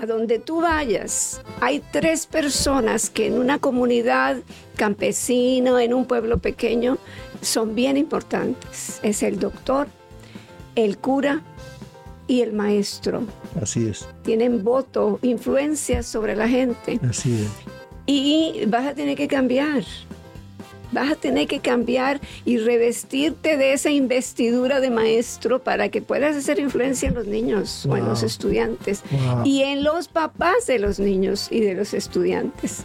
a donde tú vayas, hay tres personas que en una comunidad campesina, en un pueblo pequeño, son bien importantes. Es el doctor, el cura y el maestro. Así es. Tienen voto, influencia sobre la gente. Así es. Y vas a tener que cambiar. Vas a tener que cambiar y revestirte de esa investidura de maestro para que puedas hacer influencia en los niños o en los estudiantes Wow. y en los papás de los niños y de los estudiantes.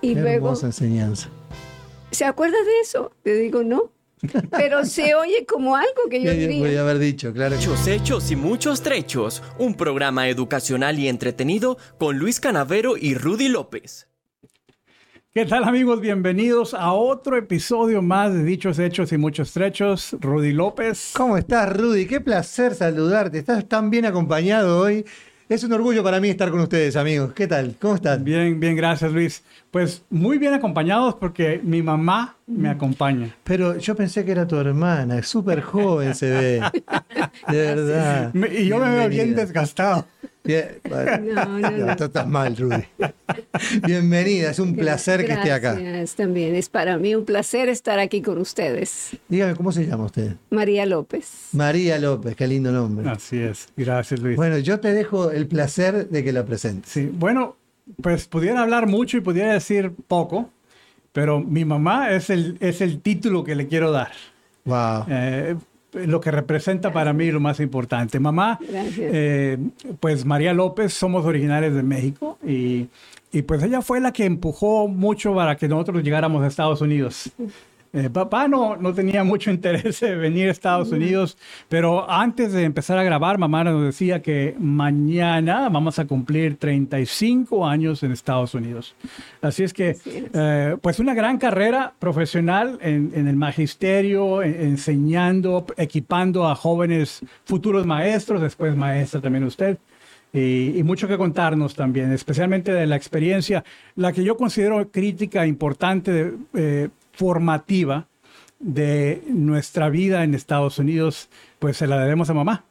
Y Qué luego, hermosa enseñanza. ¿se acuerda de eso? Le digo, no. Pero se oye como algo que yo diría. haber dicho, claro. Muchos hechos y muchos trechos. Un programa educacional y entretenido con Luis Canavero y Rudy López. ¿Qué tal amigos? Bienvenidos a otro episodio más de Dichos Hechos y Muchos Trechos. Rudy López. ¿Cómo estás, Rudy? Qué placer saludarte. Estás tan bien acompañado hoy. Es un orgullo para mí estar con ustedes, amigos. ¿Qué tal? ¿Cómo están? Bien, bien, gracias Luis. Pues muy bien acompañados porque mi mamá me acompaña. Pero yo pensé que era tu hermana. Es súper joven, se ve. De verdad. Me- y yo me veo bien desgastado. Bien, bueno, No, no, no. estás mal, Rudy. Bienvenida. Es un placer que esté acá. Gracias, también. Es para mí un placer estar aquí con ustedes. Dígame, ¿cómo se llama usted? María López. María López. Qué lindo nombre. Así es. Gracias Luis. Bueno, yo te dejo el placer de que la presentes. Sí, bueno, pues pudiera hablar mucho y pudiera decir poco, pero mi mamá es el, es el título que le quiero dar. Wow. Eh, lo que representa para mí lo más importante. Mamá, eh, pues María López, somos originarios de México y, y pues ella fue la que empujó mucho para que nosotros llegáramos a Estados Unidos. Eh, papá no, no tenía mucho interés de venir a Estados Unidos, pero antes de empezar a grabar, mamá nos decía que mañana vamos a cumplir 35 años en Estados Unidos. Así es que, Así es. eh, pues una gran carrera profesional en, en el magisterio, en- enseñando, equipando a jóvenes futuros maestros, después maestra también usted. Y, y mucho que contarnos también, especialmente de la experiencia, la que yo considero crítica importante, eh, formativa de nuestra vida en Estados Unidos, pues se la debemos a mamá.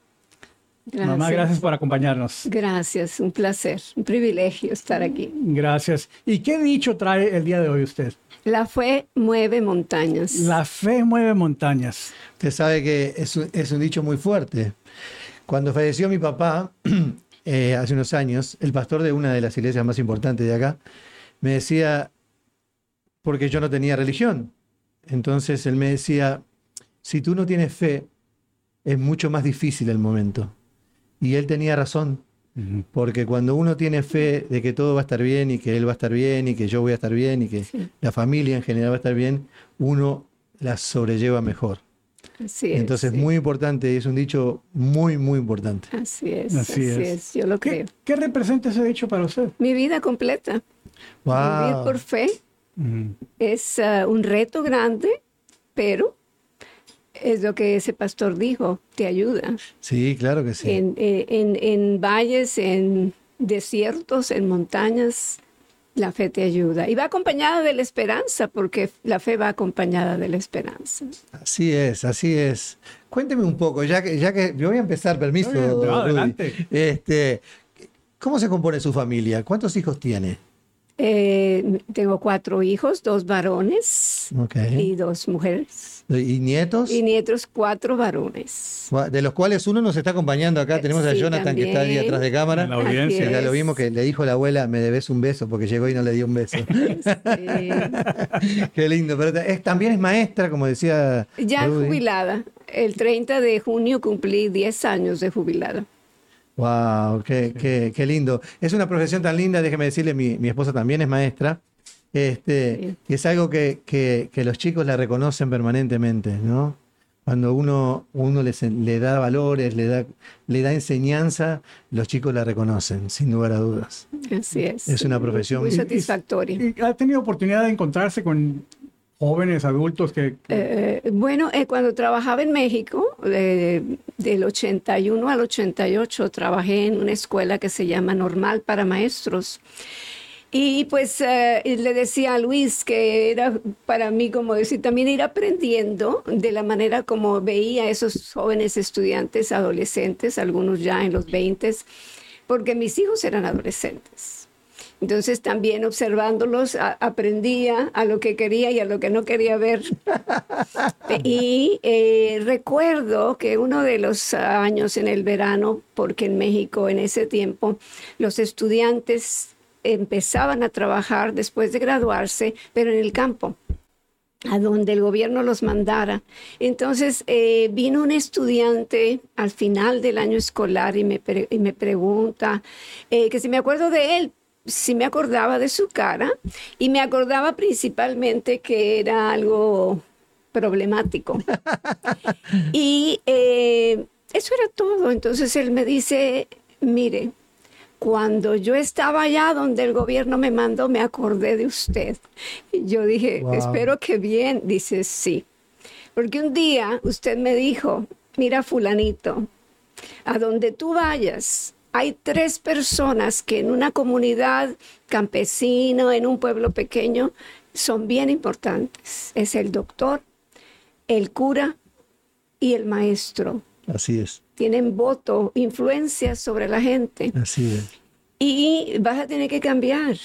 Mamá, gracias por acompañarnos. Gracias, un placer, un privilegio estar aquí. Gracias. ¿Y qué dicho trae el día de hoy usted? La fe mueve montañas. La fe mueve montañas. Usted sabe que es un, es un dicho muy fuerte. Cuando falleció mi papá, eh, hace unos años, el pastor de una de las iglesias más importantes de acá, me decía, porque yo no tenía religión. Entonces él me decía, si tú no tienes fe, es mucho más difícil el momento. Y él tenía razón, porque cuando uno tiene fe de que todo va a estar bien y que él va a estar bien y que yo voy a estar bien y que Sí. la familia en general va a estar bien, uno la sobrelleva mejor. Así es. Entonces, sí. muy importante, es un dicho muy, muy importante. Así es, Así así, es. es. yo lo ¿Qué, creo. qué representa ese dicho para usted? Mi vida completa, vivir Wow. por fe, es ah, un reto grande, pero es lo que ese pastor dijo, te ayuda. Sí, claro que sí. En, eh, en, en valles, en desiertos, en montañas, la fe te ayuda. Y va acompañada de la esperanza, porque la fe va acompañada de la esperanza. Así es, así es. Cuénteme un poco, ya que, ya que yo voy a empezar, permiso. No, Rudy. adelante. Este, ¿Cómo se compone su familia? ¿Cuántos hijos tiene? Eh, tengo cuatro hijos, dos varones Ok. y dos mujeres. ¿Y nietos? Y nietos, cuatro varones. De los cuales uno nos está acompañando acá. Tenemos a Sí, Jonathan que está ahí también. atrás de cámara. En la audiencia. Ya lo vimos que le dijo la abuela, me debes un beso, porque llegó y no le dio un beso. Sí. Qué lindo. Pero es, también es maestra, como decía. Ya Rudy. jubilada. El 30 de junio cumplí 10 años de jubilada. Wow, qué, qué- qué lindo. Es una profesión tan linda, déjeme decirle, mi, mi esposa también es maestra. Este, Sí. y es algo que, que- que los chicos la reconocen permanentemente, ¿no? Cuando uno, uno les, le da valores, le da, le da enseñanza, los chicos la reconocen, sin lugar a dudas. Así es. Es una profesión. Muy Y- y- satisfactoria. ¿Y ¿Ha tenido oportunidad de encontrarse con jóvenes, adultos que... que- Eh, bueno, eh, cuando trabajaba en México, eh, del 81 al 88, trabajé en una escuela que se llama Normal para Maestros. Y pues eh, le decía a Luis que era para mí, como decir, también ir aprendiendo de la manera como veía a esos jóvenes estudiantes, adolescentes, algunos ya en los 20 porque mis hijos eran adolescentes. Entonces también observándolos aprendía a lo que quería y a lo que no quería ver. y eh, recuerdo que uno de los años en el verano, porque en México en ese tiempo los estudiantes empezaban a trabajar después de graduarse, pero en el campo a donde el gobierno los mandara. Entonces eh, vino un estudiante al final del año escolar y me, me pregunta eh, que si me acuerdo de él, sí me acordaba de su cara y me acordaba principalmente que era algo problemático. y eh, eso era todo. Entonces él me dice, mire, cuando yo estaba allá donde el gobierno me mandó, me acordé de usted. Y yo dije, espero que bien. Dice, sí. Porque un día usted me dijo, mira fulanito, a donde tú vayas, hay tres personas que en una comunidad campesina, en un pueblo pequeño, son bien importantes. Es el doctor, el cura y el maestro. Así es. Tienen voto, influencia sobre la gente. Así es. Y vas a tener que cambiar.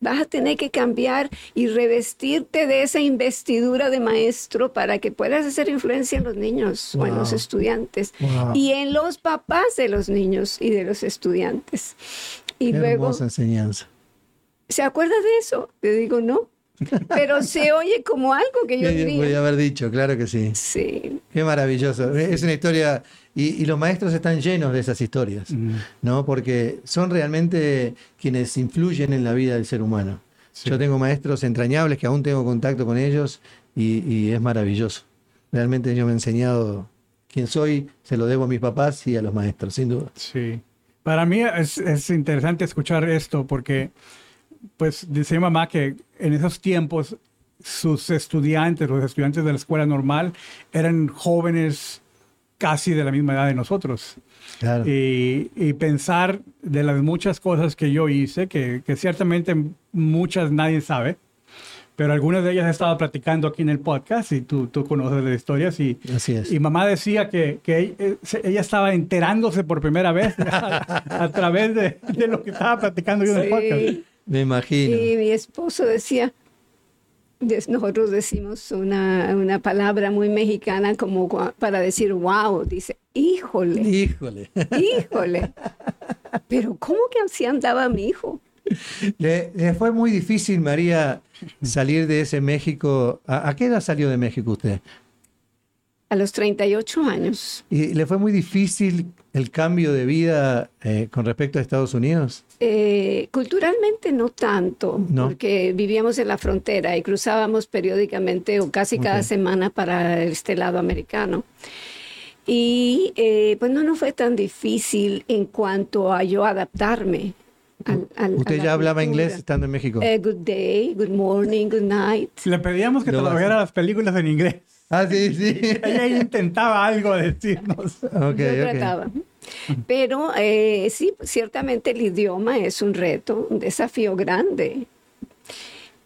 Vas a tener que cambiar y revestirte de esa investidura de maestro para que puedas hacer influencia en los niños o en los estudiantes y en los papás de los niños y de los estudiantes. Y Qué luego, hermosa enseñanza. ¿Se acuerda de eso? Te digo, no. Pero se oye como algo que yo diría. Voy a haber dicho, claro que sí. Sí. Qué maravilloso. Es una historia, y, los maestros están llenos de esas historias, ¿no? Porque son realmente quienes influyen en la vida del ser humano. Yo tengo maestros entrañables que aún tengo contacto con ellos y, es maravilloso. Realmente yo me he enseñado quién soy, se lo debo a mis papás y a los maestros, sin duda. Sí. Para mí es, es interesante escuchar esto porque pues dice mamá que en esos tiempos sus estudiantes, los estudiantes de la escuela normal, eran jóvenes casi de la misma edad de nosotros. Y, pensar de las muchas cosas que yo hice, que, ciertamente muchas nadie sabe, pero algunas de ellas he estado platicando aquí en el podcast y tú, tú conoces las historias. Y, Así es. y mamá decía que, que, eh, ella estaba enterándose por primera vez a, través de, de, lo que estaba platicando yo en el podcast. Me imagino. Y mi esposo decía, nosotros decimos una, una, palabra muy mexicana como para decir wow, dice, híjole. Híjole. Híjole. Pero ¿cómo que así andaba mi hijo? Le, fue muy difícil, María, salir de ese México. ¿A, qué edad salió de México usted? A los 38 años. ¿Y le fue muy difícil el cambio de vida eh, con respecto a Estados Unidos? Eh, culturalmente no tanto, porque vivíamos en la frontera y cruzábamos periódicamente o casi cada semana para este lado americano. Y eh, pues no, no fue tan difícil en cuanto a yo adaptarme. ¿Usted ya hablaba inglés estando en México? good day, good morning, good night. Le pedíamos que trabajara las películas en inglés. Ah, sí, sí. Ella intentaba algo decirnos. Okay, Yo trataba. Pero eh, sí, ciertamente el idioma es un reto, un desafío grande,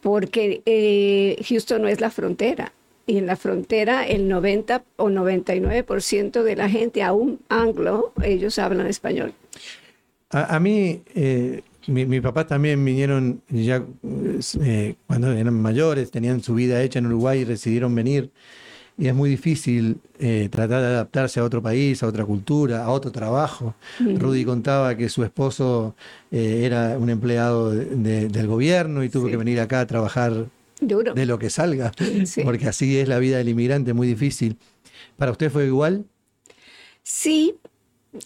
porque eh, Houston no es la frontera. Y en la frontera el 90 o 99% de la gente, aún anglo, ellos hablan español. A, mí, eh, mi, mi, papá también vinieron ya cuando eran mayores, tenían su vida hecha en Uruguay y decidieron venir y es muy difícil eh, tratar de adaptarse a otro país, a otra cultura, a otro trabajo. Rudy contaba que su esposo eh, era un empleado del gobierno y tuvo que venir acá a trabajar de lo que salga, porque así es la vida del inmigrante, muy difícil. ¿Para usted fue igual? Sí,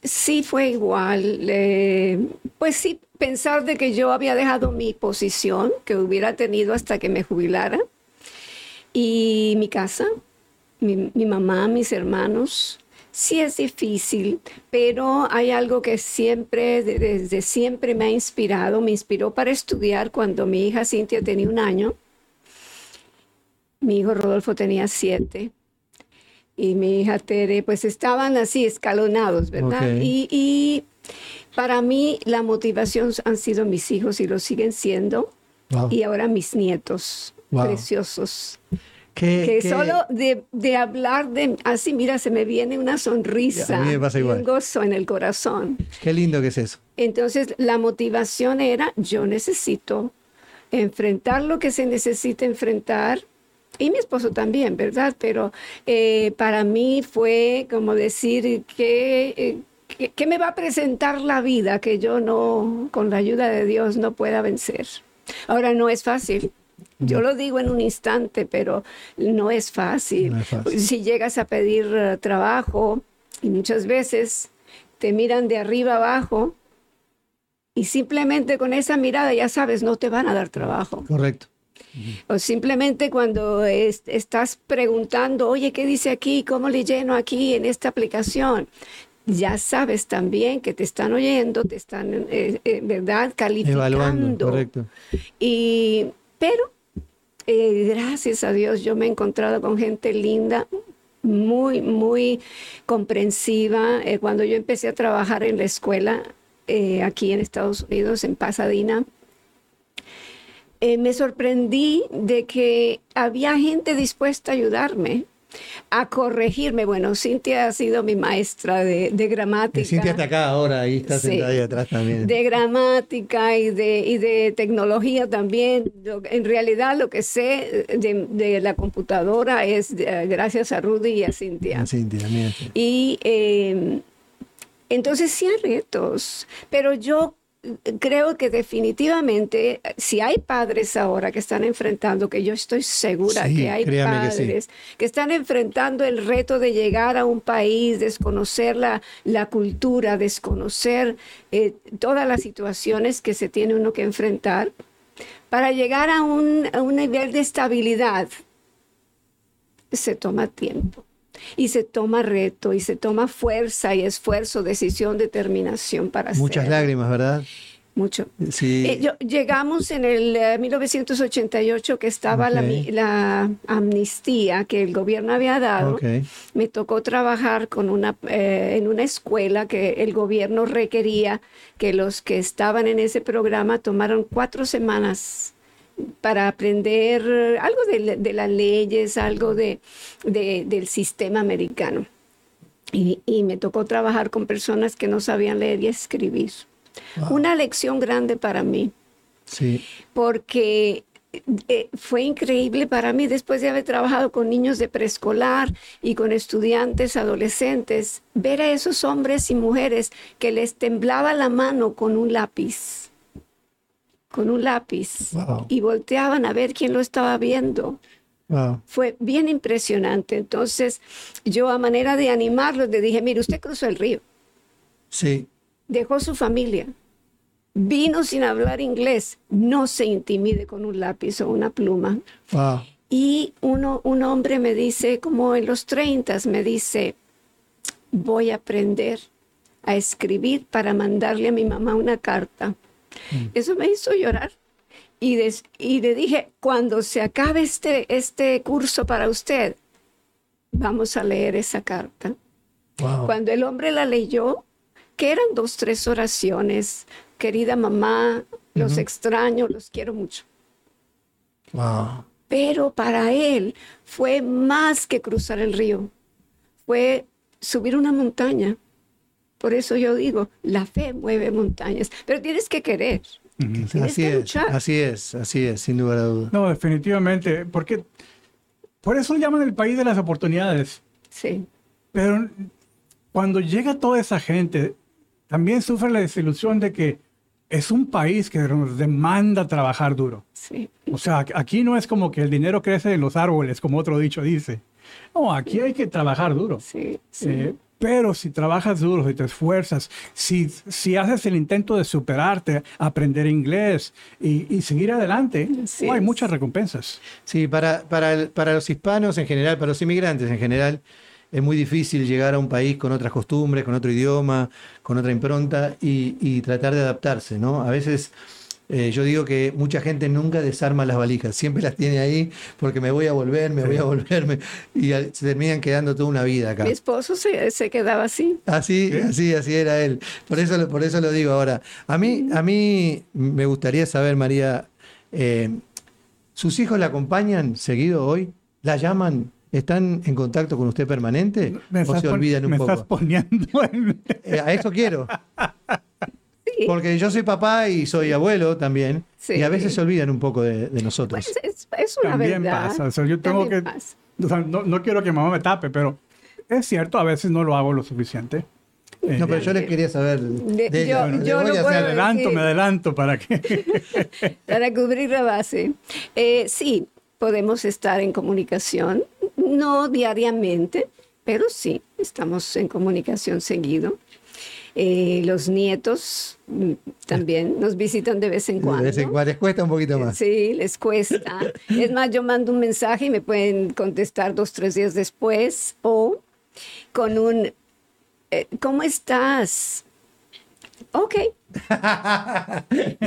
sí fue igual. Eh, pues sí, pensar de que yo había dejado mi posición que hubiera tenido hasta que me jubilara y mi casa, mi, mamá, mis hermanos. Sí es difícil, pero hay algo que siempre, desde siempre me ha inspirado. Me inspiró para estudiar cuando mi hija Cintia tenía un año. Mi hijo Rodolfo tenía siete. Y mi hija Tere, pues estaban así escalonados, ¿verdad? Y, para mí la motivación han sido mis hijos y lo siguen siendo. Y ahora mis nietos preciosos. ¿Qué- que qué- solo de, de hablar de así, mira, se me viene una sonrisa A mí me pasa y igual. un gozo en el corazón. Qué lindo que es eso. Entonces, la motivación era, yo necesito enfrentar lo que se necesita enfrentar. Y mi esposo también, ¿verdad? Pero eh, para mí fue como decir que, eh, que, que me va a presentar la vida que yo no, con la ayuda de Dios, no pueda vencer. Ahora, no es fácil. Yo lo digo en un instante, pero no es fácil. No es fácil. Si llegas a pedir eh, trabajo y muchas veces te miran de arriba abajo y simplemente con esa mirada ya sabes, no te van a dar trabajo. Correcto. O simplemente cuando es- estás preguntando, oye, ¿qué dice aquí? ¿Cómo le lleno aquí en esta aplicación? Ya sabes también que te están oyendo, te están, eh, eh, ¿verdad? Calificando. Evaluando, correcto. Y, pero, eh, gracias a Dios, yo me he encontrado con gente linda, muy, muy comprensiva. Eh, cuando yo empecé a trabajar en la escuela eh, aquí en Estados Unidos, en Pasadena, me sorprendí de que había gente dispuesta a ayudarme, a corregirme. Bueno, Cintia ha sido mi maestra de, de gramática. Y Cintia está acá ahora, ahí está Sí. sentada ahí atrás también. De gramática y de, y de tecnología también. En realidad lo que sé de, de la computadora es eh, gracias a Rudy y a Cintia. Cintia también. sí. Y eh, entonces sí hay retos, pero yo creo que definitivamente si hay padres ahora que están enfrentando, que yo estoy segura Sí, que hay créame que sí. padres que, están enfrentando el reto de llegar a un país, desconocer la, la cultura, desconocer eh, todas las situaciones que se tiene uno que enfrentar, para llegar a un, a un nivel de estabilidad se toma tiempo y se toma reto y se toma fuerza y esfuerzo, decisión, determinación para Muchas lágrimas, ¿verdad? Mucho. Sí. Eh, yo- llegamos en el eh, 1988 que estaba la, la amnistía que el gobierno había dado. Me tocó trabajar con una, eh, en una escuela que el gobierno requería que los que estaban en ese programa tomaran cuatro semanas para aprender algo de, la- de las leyes, algo de, de- del sistema americano. Y, y me tocó trabajar con personas que no sabían leer y escribir. Una lección grande para mí Sí. porque eh, fue increíble para mí después de haber trabajado con niños de preescolar y con estudiantes adolescentes, ver a esos hombres y mujeres que les temblaba la mano con un lápiz, con un lápiz, Wow. y volteaban a ver quién lo estaba viendo. Wow. Fue bien impresionante. Entonces, yo a manera de animarlos, le dije, mire, usted cruzó el río Sí. dejó su familia, vino sin hablar inglés, no se intimide con un lápiz o una pluma. Wow. Y uno, un hombre me dice, como en los 30, me dice, voy a aprender a escribir para mandarle a mi mamá una carta. Eso me hizo llorar. Y, des- y le dije, cuando se acabe este, este curso para usted, vamos a leer esa carta. Wow. Cuando el hombre la leyó, que eran dos, tres oraciones, querida mamá, los extraño, los quiero mucho. Wow. Pero para él fue más que cruzar el río, fue subir una montaña. Por eso yo digo, la fe mueve montañas, pero tienes que querer. Tienes Así que es, luchar. así es, así es, sin lugar a dudas. No, definitivamente, porque por eso llaman el país de las oportunidades. Sí, Pero cuando llega toda esa gente, también sufre la desilusión de que es un país que nos demanda trabajar duro. sí, O sea, aquí no es como que el dinero crece en los árboles, como otro dicho dice. No, aquí hay que trabajar duro. sí, sí. Eh, pero si trabajas duro, si te esfuerzas, si, si haces el intento de superarte, aprender inglés y, y seguir adelante, oh, hay muchas recompensas. Sí, para, para, el- para los hispanos en general, para los inmigrantes en general, es muy difícil llegar a un país con otras costumbres, con otro idioma, con otra impronta y, y tratar de adaptarse, ¿no? A veces eh, yo digo que mucha gente nunca desarma las valijas, siempre las tiene ahí porque me voy a volver, me voy a volverme y al- se terminan quedando toda una vida acá. Mi esposo se, se quedaba así. Así, así, así era él. Por eso, lo- por eso lo digo ahora. A mí, a mí me gustaría saber, María, eh, ¿sus hijos la acompañan seguido hoy? ¿La llaman? ¿Están en contacto con usted permanente? Me ¿O se olvidan un me poco? estás poniendo en- Eh, a eso quiero. Sí. Porque yo soy papá y soy abuelo también. Sí. Y a veces se olvidan un poco de, de nosotros. Pues es, es una También verdad. pasa. O sea, yo tengo También que. pasa. o sea, no, no quiero que mamá me tape, pero es cierto, a veces no lo hago lo suficiente. Eh, No, pero yo les quería saber de, yo- Le yo voy lo a me hacer- adelanto, decir. me adelanto para que. Para cubrir la base. Eh, sí, podemos estar en comunicación, no diariamente, pero sí, estamos en comunicación seguido. Eh, los nietos mm, también nos visitan de vez en de cuando. vez en cuando les cuesta un poquito más. Sí, les cuesta. Es más, yo mando un mensaje y me pueden contestar dos, tres días después o con un, eh, ¿cómo estás? Ok.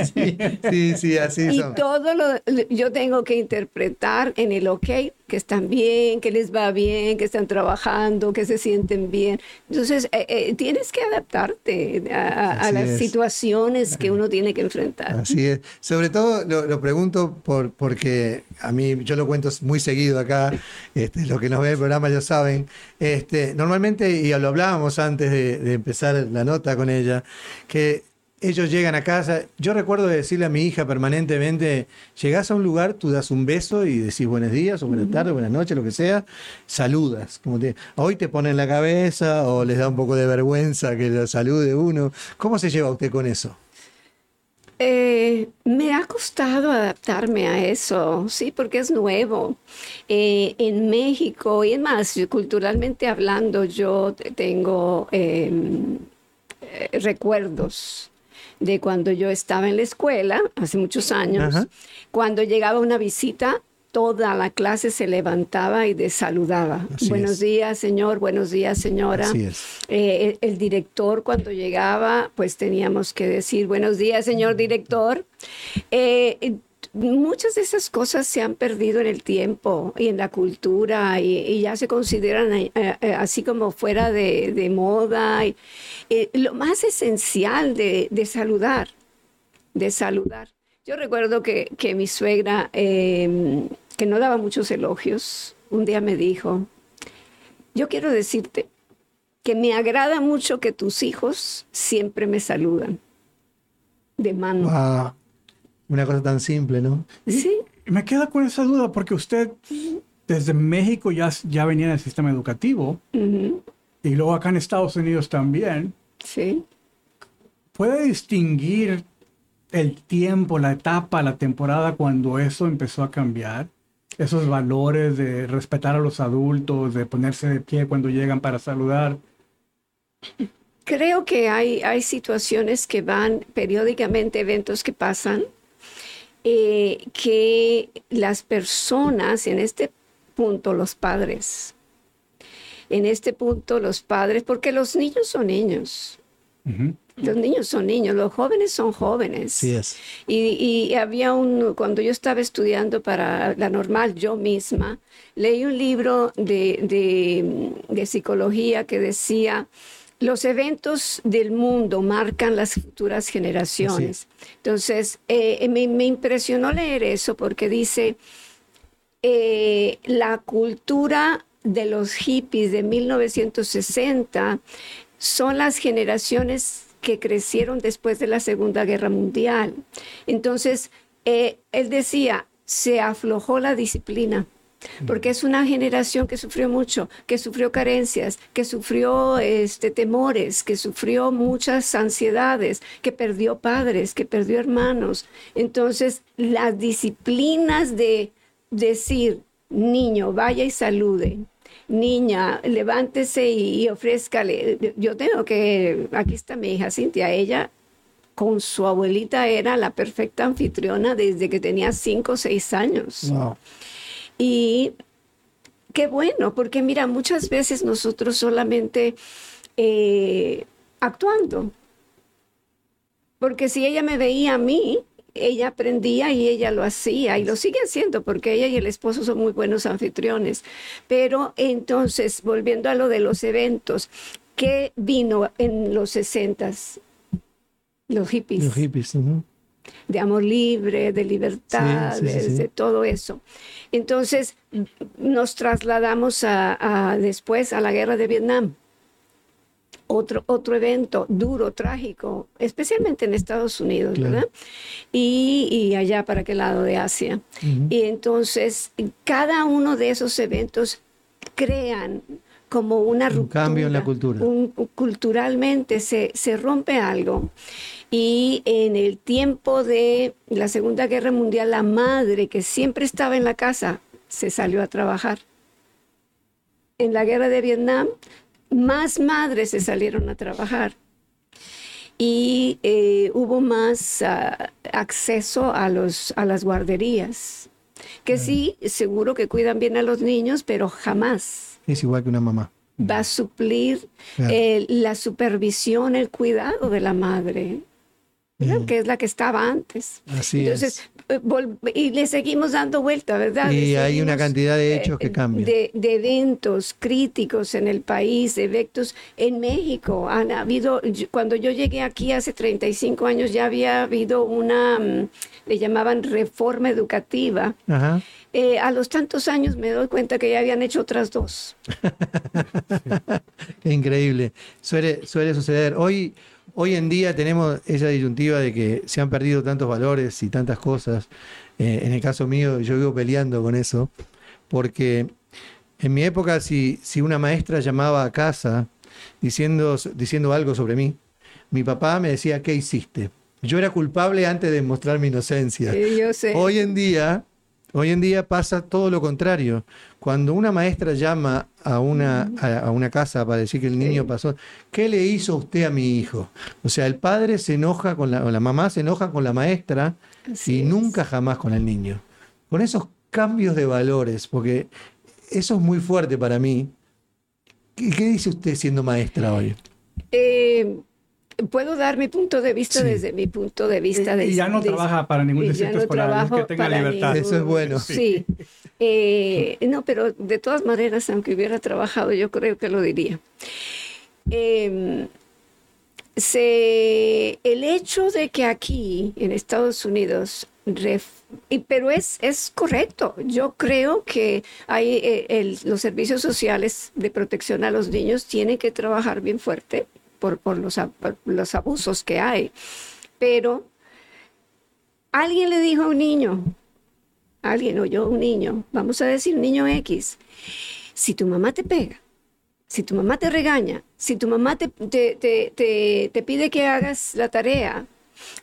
Sí, sí, sí, así Y son. todo lo yo tengo que interpretar en el ok, que están bien, que les va bien, que están trabajando, que se sienten bien. Entonces, eh, eh, tienes que adaptarte a, a- las es. situaciones que uno tiene que enfrentar. Así es. Sobre todo lo, lo pregunto por, porque a mí, yo lo cuento muy seguido acá, este, los que nos ven el programa ya saben. Este, normalmente, y lo hablábamos antes de, de empezar la nota con ella, que ellos llegan a casa. Yo recuerdo de decirle a mi hija permanentemente: llegás a un lugar, tú das un beso y decís buenos días o buenas tardes, buenas noches, lo que sea, saludas. Como te, hoy te ponen la cabeza o les da un poco de vergüenza que lo salude uno. ¿Cómo se lleva usted con eso? Eh, me ha costado adaptarme a eso, sí, porque es nuevo. Eh, en México, y es más, culturalmente hablando, yo te- tengo eh, eh, recuerdos de cuando yo estaba en la escuela, hace muchos años, Ajá. cuando llegaba una visita. Toda la clase se levantaba y de saludaba. Así buenos es. días, señor. Buenos días, señora. Así es. Eh, el, el director cuando llegaba, pues teníamos que decir buenos días, señor director. Eh, muchas de esas cosas se han perdido en el tiempo y en la cultura y, ya se consideran eh, eh, así como fuera de, moda. Y, eh, lo más esencial de, saludar, de saludar. Yo recuerdo que, que mi suegra, eh, que no daba muchos elogios, un día me dijo, yo quiero decirte que me agrada mucho que tus hijos siempre me saludan de mano. Una cosa tan simple, ¿no? Sí, Me queda con esa duda porque usted desde México ya, ya venía en el sistema educativo y luego acá en Estados Unidos también. sí. ¿Puede distinguir el tiempo, la etapa, la temporada cuando eso empezó a cambiar? Esos valores de respetar a los adultos, de ponerse de pie cuando llegan para saludar. Creo que hay, hay situaciones que van periódicamente, eventos que pasan, eh, que las personas, en este punto los padres, en este punto los padres, porque los niños son niños, los niños son niños, los jóvenes son jóvenes. Sí es. Y, y había un, cuando yo estaba estudiando para la normal, yo misma, leí un libro de, de- de psicología que decía, los eventos del mundo marcan las futuras generaciones. Entonces, eh, me, me impresionó leer eso porque dice, eh, la cultura de los hippies de 1960 son las generaciones que crecieron después de la Segunda Guerra Mundial. Entonces, eh, él decía, se aflojó la disciplina, porque es una generación que sufrió mucho, que sufrió carencias, que sufrió este, temores, que sufrió muchas ansiedades, que perdió padres, que perdió hermanos. Entonces, las disciplinas de decir, niño, vaya y salude, niña, levántese y, y ofrézcale. Yo tengo que, aquí está mi hija Cintia, ella con su abuelita era la perfecta anfitriona desde que tenía cinco o seis años. Wow. Y qué bueno, porque mira, muchas veces nosotros solamente eh, actuando. Porque si ella me veía a mí, ella aprendía y ella lo hacía y lo sigue haciendo porque ella y el esposo son muy buenos anfitriones. Pero entonces, volviendo a lo de los eventos, ¿qué vino en los sesentas? Los hippies. Los hippies. ujú. de amor libre, de libertad, Sí, sí, sí, de, sí. de todo eso. Entonces nos trasladamos a, a- después a la guerra de Vietnam. Otro, otro evento duro, trágico, especialmente en Estados Unidos, Claro. ¿verdad? Y, y allá para aquel lado de Asia. Y entonces cada uno de esos eventos crean como una Un ruptura. cambio en la cultura. un- culturalmente se, se rompe algo. Y en el tiempo de la Segunda Guerra Mundial, la madre que siempre estaba en la casa se salió a trabajar. En la guerra de Vietnam, más madres se salieron a trabajar y eh, hubo más ah, acceso a, los, a las guarderías, que sí, seguro que cuidan bien a los niños, pero jamás Es igual que una mamá. va a suplir Claro. eh, la supervisión, el cuidado de la madre. Mm. que es la que estaba antes. Así Entonces, eh, vol- y le seguimos dando vuelta, ¿verdad? Y hay una cantidad de eh, hechos que cambian. De, de eventos críticos en el país, de eventos en México. Han habido, cuando yo llegué aquí hace 35 años, ya había habido una, mm, le llamaban reforma educativa. Ajá. Eh, a los tantos años me doy cuenta que ya habían hecho otras dos. Qué increíble. Suele, suele suceder. Hoy, hoy en día tenemos esa disyuntiva de que se han perdido tantos valores y tantas cosas. Eh, en el caso mío, yo vivo peleando con eso, porque en mi época, si, si una maestra llamaba a casa diciendo, diciendo algo sobre mí, mi papá me decía, ¿qué hiciste? Yo era culpable antes de mostrar mi inocencia. Eh, yo sé. Hoy en día, hoy en día pasa todo lo contrario. Cuando una maestra llama a una, a, a una casa para decir que el niño Sí. pasó, ¿qué le hizo usted a mi hijo? O sea, el padre se enoja con la, o la mamá se enoja con la maestra Así y es. nunca jamás con el niño. Con esos cambios de valores, porque eso es muy fuerte para mí. ¿Qué, qué dice usted siendo maestra hoy? Eh, Puedo dar mi punto de vista Sí. desde mi punto de vista. de- y ya no de- trabaja para ningún distrito no escolar, es trabajo que tenga para libertad. Eso es bueno. Sí. Eh, no, pero de todas maneras, aunque hubiera trabajado, yo creo que lo diría. Eh, se, el hecho de que aquí, en Estados Unidos, ref- y- pero es, es correcto. Yo creo que hay, eh, el- los servicios sociales de protección a los niños tienen que trabajar bien fuerte por, por los, los abusos que hay. Pero alguien le dijo a un niño, alguien oyó a un niño, vamos a decir niño X, si tu mamá te pega, si tu mamá te regaña, si tu mamá te, te, te, te- te pide que hagas la tarea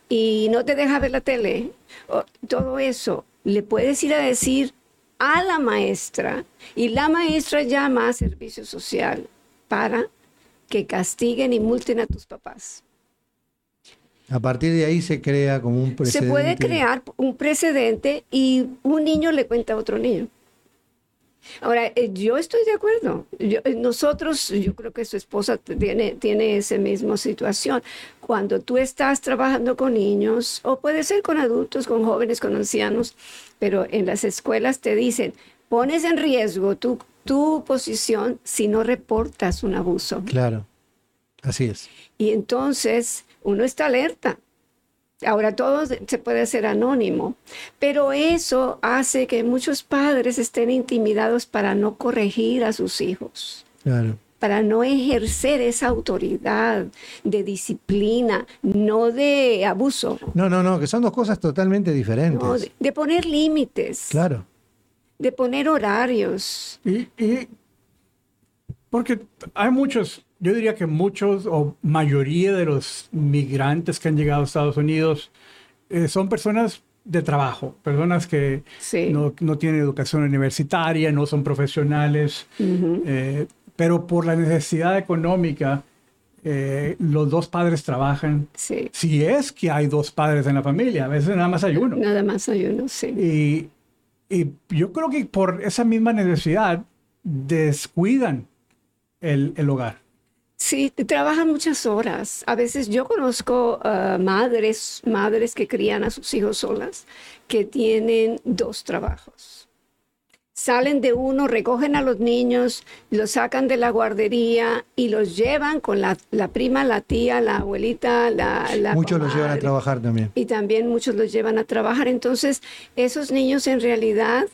y no te deja ver la tele, o todo eso, le puedes ir a decir a la maestra y la maestra llama a servicio social para que castiguen y multen a tus papás. A partir de ahí se crea como un Se precedente. puede crear un precedente y un niño le cuenta a otro niño. Ahora, eh, yo estoy de acuerdo. Yo- eh, nosotros, yo creo que su esposa tiene, tiene esa misma situación. Cuando tú estás trabajando con niños, o puede ser con adultos, con jóvenes, con ancianos, pero en las escuelas te dicen, pones en riesgo tu, tu posición si no reportas un abuso. Claro, así es. Y entonces uno está alerta. Ahora todo se puede hacer anónimo, pero eso hace que muchos padres estén intimidados para no corregir a sus hijos, Claro. para no ejercer esa autoridad de disciplina, no de abuso, No, no, no, que son dos cosas totalmente diferentes. no, de, de poner límites, Claro. De poner horarios. Y, y- porque hay muchos, yo diría que muchos o mayoría de los migrantes que han llegado a Estados Unidos eh, son personas de trabajo, personas que Sí. no, no tienen educación universitaria, no son profesionales, Ujú. eh, pero por la necesidad económica, eh, los dos padres trabajan. Sí. Si es que hay dos padres en la familia, a veces nada más hay uno. Nada más hay uno, sí. Y, y yo creo que por esa misma necesidad descuidan el, el hogar. Sí, trabajan muchas horas. A veces yo conozco ah, madres, madres que crían a sus hijos solas, que tienen dos trabajos. Salen de uno, recogen a los niños, los sacan de la guardería y los llevan con la, la prima, la tía, la abuelita, la... la Muchos los llevan a trabajar también. Y también muchos los llevan a trabajar. Entonces, esos niños en realidad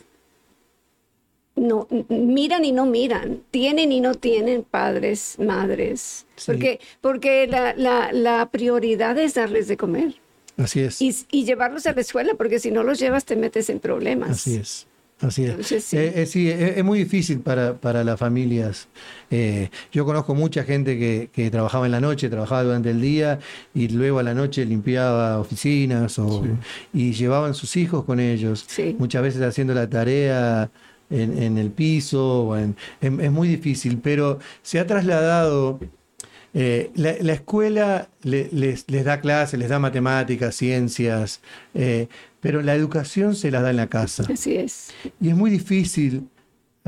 no miran y no miran, tienen y no tienen padres, madres, Sí. porque, porque la, la, la prioridad es darles de comer Así es. y, y llevarlos a la escuela, porque si no los llevas te metes en problemas. Así es. Así es. Entonces, sí. Eh, eh, sí, es, es muy difícil para, para las familias. Eh, yo conozco mucha gente que, que trabajaba en la noche, trabajaba durante el día y luego a la noche limpiaba oficinas o, y llevaban sus hijos con ellos. Sí. Muchas veces haciendo la tarea en, en el piso. o en- es muy difícil, pero se ha trasladado. eh, la, la escuela le- les, les da clases, les da matemáticas, ciencias, eh, pero la educación se la da en la casa. Así es. Y es muy difícil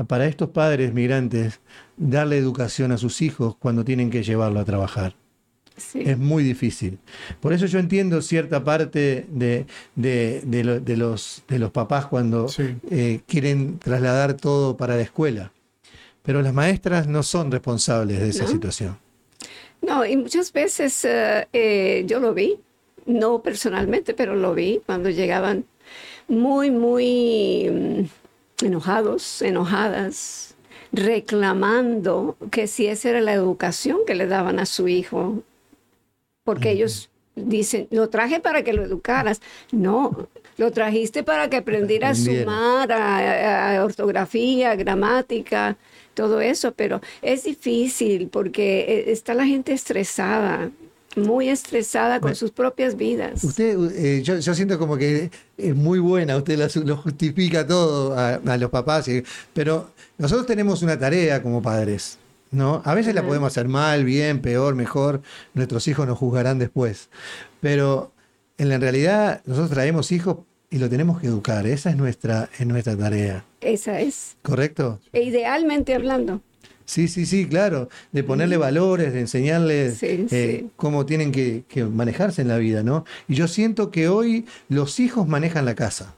para estos padres migrantes darle educación a sus hijos cuando tienen que llevarlo a trabajar. Sí. Es muy difícil. Por eso yo entiendo cierta parte de, de- de lo- de los, de los papás cuando Sí. eh, quieren trasladar todo para la escuela. Pero las maestras no son responsables de esa ¿No? situación. No, y muchas veces eh, eh, yo lo vi, no personalmente, pero lo vi cuando llegaban muy, muy mm, enojados, enojadas, reclamando que si esa era la educación que le daban a su hijo, porque ellos dicen, lo traje para que lo educaras. No, lo trajiste para que aprendiera a sumar, a, a ortografía, gramática, todo eso, pero es difícil porque eh, está la gente estresada, muy estresada con Bueno, sus propias vidas. Usted, eh, yo, yo siento como que es muy buena, usted la- lo justifica todo a, a los papás, y- pero nosotros tenemos una tarea como padres, ¿no? A veces la podemos hacer mal, bien, peor, mejor, nuestros hijos nos juzgarán después, pero en la realidad nosotros traemos hijos y lo tenemos que educar, esa es nuestra, es nuestra tarea, Esa es, ¿correcto? e idealmente hablando. Sí, sí, sí, claro, de ponerle valores, de enseñarles Sí, eh, sí. cómo tienen que, que manejarse en la vida, ¿no? Y yo siento que hoy los hijos manejan la casa.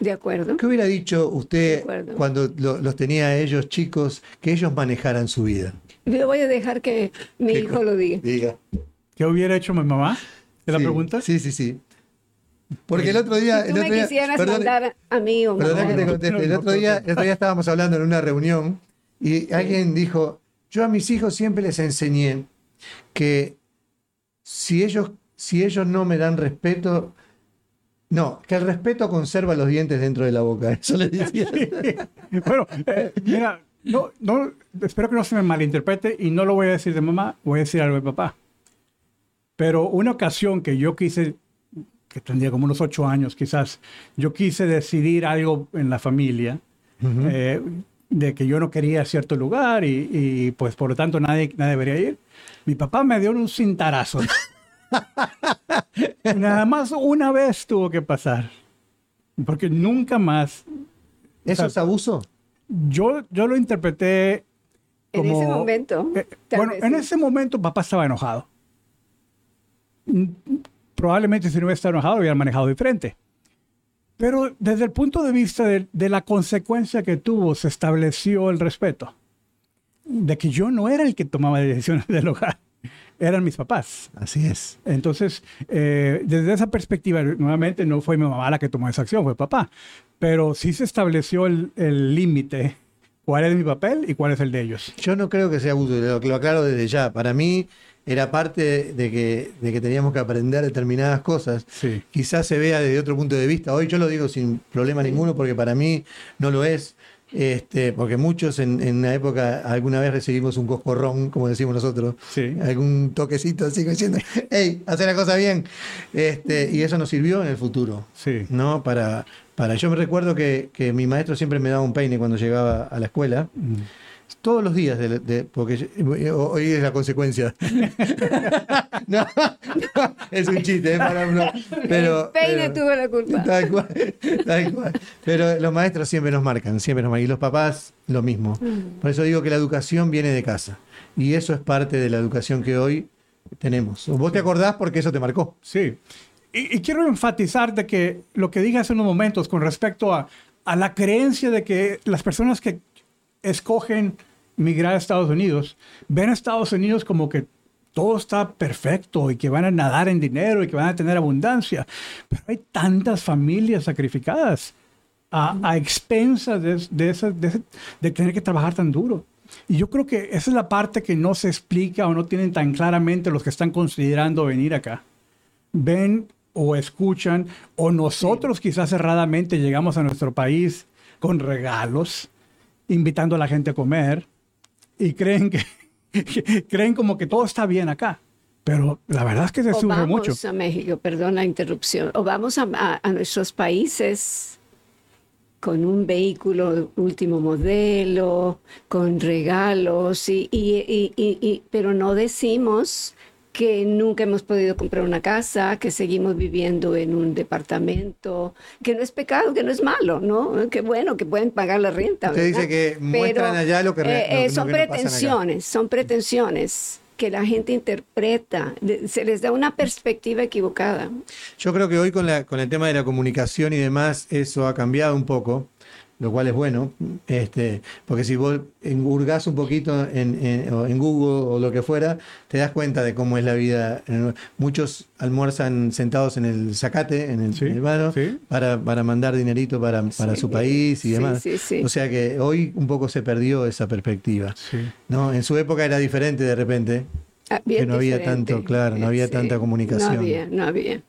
¿De acuerdo? ¿Qué hubiera dicho usted cuando lo- los tenía a ellos chicos, que ellos manejaran su vida? Yo voy a dejar que mi ¿Qué hijo lo diga. Diga. ¿Qué hubiera hecho mi mamá? ¿Es la Sí, pregunta? Sí, sí, sí. Porque el otro día... Si el tú otro me día- quisieras perdone- mandar a mí o Perdona que te conteste. El otro, día, el otro día estábamos hablando en una reunión y alguien dijo, yo a mis hijos siempre les enseñé que si ellos, si ellos no me dan respeto, no, que el respeto conserva los dientes dentro de la boca. Eso les decía. Bueno, eh, mira, no, no, espero que no se me malinterprete y no lo voy a decir de mamá, voy a decir algo de papá. Pero una ocasión que yo quise, que tendría como unos ocho años quizás, yo quise decidir algo en la familia, eh, de que yo no quería cierto lugar y, y, pues por lo tanto nadie, nadie debería ir. Mi papá me dio un cintarazo. Nada más una vez tuvo que pasar. Porque nunca más ¿Eso es abuso? yo, yo lo interpreté En ese momento. Eh, bueno, vez en sí. ese momento papá estaba enojado. Mm, Probablemente si no hubiera estado enojado lo hubiera manejado diferente. Pero desde el punto de vista de, de la consecuencia que tuvo, se estableció el respeto. De que yo no era el que tomaba decisiones del hogar, eran mis papás. Así es. Entonces, eh, desde esa perspectiva, nuevamente no fue mi mamá la que tomó esa acción, fue papá. Pero sí se estableció el el límite, cuál es mi papel y cuál es el de ellos. Yo no creo que sea abuso, lo, lo aclaro desde ya. Para mí era parte de que, de que teníamos que aprender determinadas cosas. Sí. Quizás se vea desde otro punto de vista. Hoy yo lo digo sin problema ninguno porque para mí no lo es. Este, porque muchos en, en una época alguna vez recibimos un coscorrón, como decimos nosotros, Sí. algún toquecito así diciendo, hey, hace la cosa bien. Este, y eso nos sirvió en el futuro. Sí. ¿no? Para, para, yo me recuerdo que, que mi maestro siempre me daba un peine cuando llegaba a la escuela. Todos los días, de- de- porque yo- hoy es la consecuencia. no, no, es un chiste, es para uno. Pero, El peine pero- tuvo la culpa. Tal cual, tal cual. Pero los maestros siempre nos marcan, siempre nos marcan. Y los papás, lo mismo. Mm. Por eso digo que la educación viene de casa. Y eso es parte de la educación que hoy tenemos. Vos te acordás porque eso te marcó. Sí. Y, y quiero enfatizar de que lo que dije hace unos momentos con respecto a, a la creencia de que las personas que escogen migrar a Estados Unidos ven a Estados Unidos como que todo está perfecto y que van a nadar en dinero y que van a tener abundancia. Pero hay tantas familias sacrificadas a, a expensas de, de, esa- de- de tener que trabajar tan duro. Y yo creo que esa es la parte que no se explica o no tienen tan claramente los que están considerando venir acá. Ven o escuchan, o nosotros quizás cerradamente llegamos a nuestro país con regalos, invitando a la gente a comer, y creen que, creen como que todo está bien acá. Pero la verdad es que se o sufre vamos mucho. a México, perdón la interrupción, o vamos a, a- a nuestros países con un vehículo último modelo, con regalos, y, y- y- y- y- pero no decimos que nunca hemos podido comprar una casa, que seguimos viviendo en un departamento, que no es pecado, que no es malo, ¿no? Que bueno, que pueden pagar la renta. Usted dice que muestran allá lo que eh, lo- eh, lo son no pretensiones, son pretensiones que la gente interpreta, se les da una perspectiva equivocada. Yo creo que hoy con, la, con el tema de la comunicación y demás, eso ha cambiado un poco, lo cual es bueno, este, porque si vos hurgás un poquito en, en- Google o lo que fuera, te das cuenta de cómo es la vida. Muchos almuerzan sentados en el zacate, en el, Sí, el vano, sí. para, para mandar dinerito para, para Sí, su país y demás. sí, sí. O sea que hoy un poco se perdió esa perspectiva. ¿no? En su época era diferente de repente. Ah, bien Que no había tanto, claro, no había tanta comunicación. No había, no había.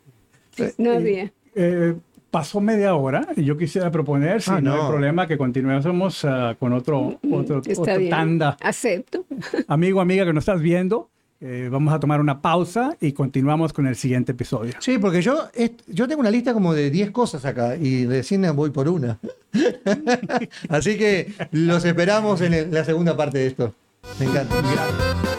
Eh, No y- había. Eh, pasó media hora y yo quisiera proponer, si Ah, no, hay problema, que continuemos ah, con otro, otro, Mm, Está otra bien. tanda. Acepto. Amigo, amiga que nos estás viendo, eh, vamos a tomar una pausa y continuamos con el siguiente episodio. Sí, porque yo, yo tengo una lista como de 10 cosas acá y recién voy por una. Así que los esperamos en el- la segunda parte de esto. Me encanta. Llegó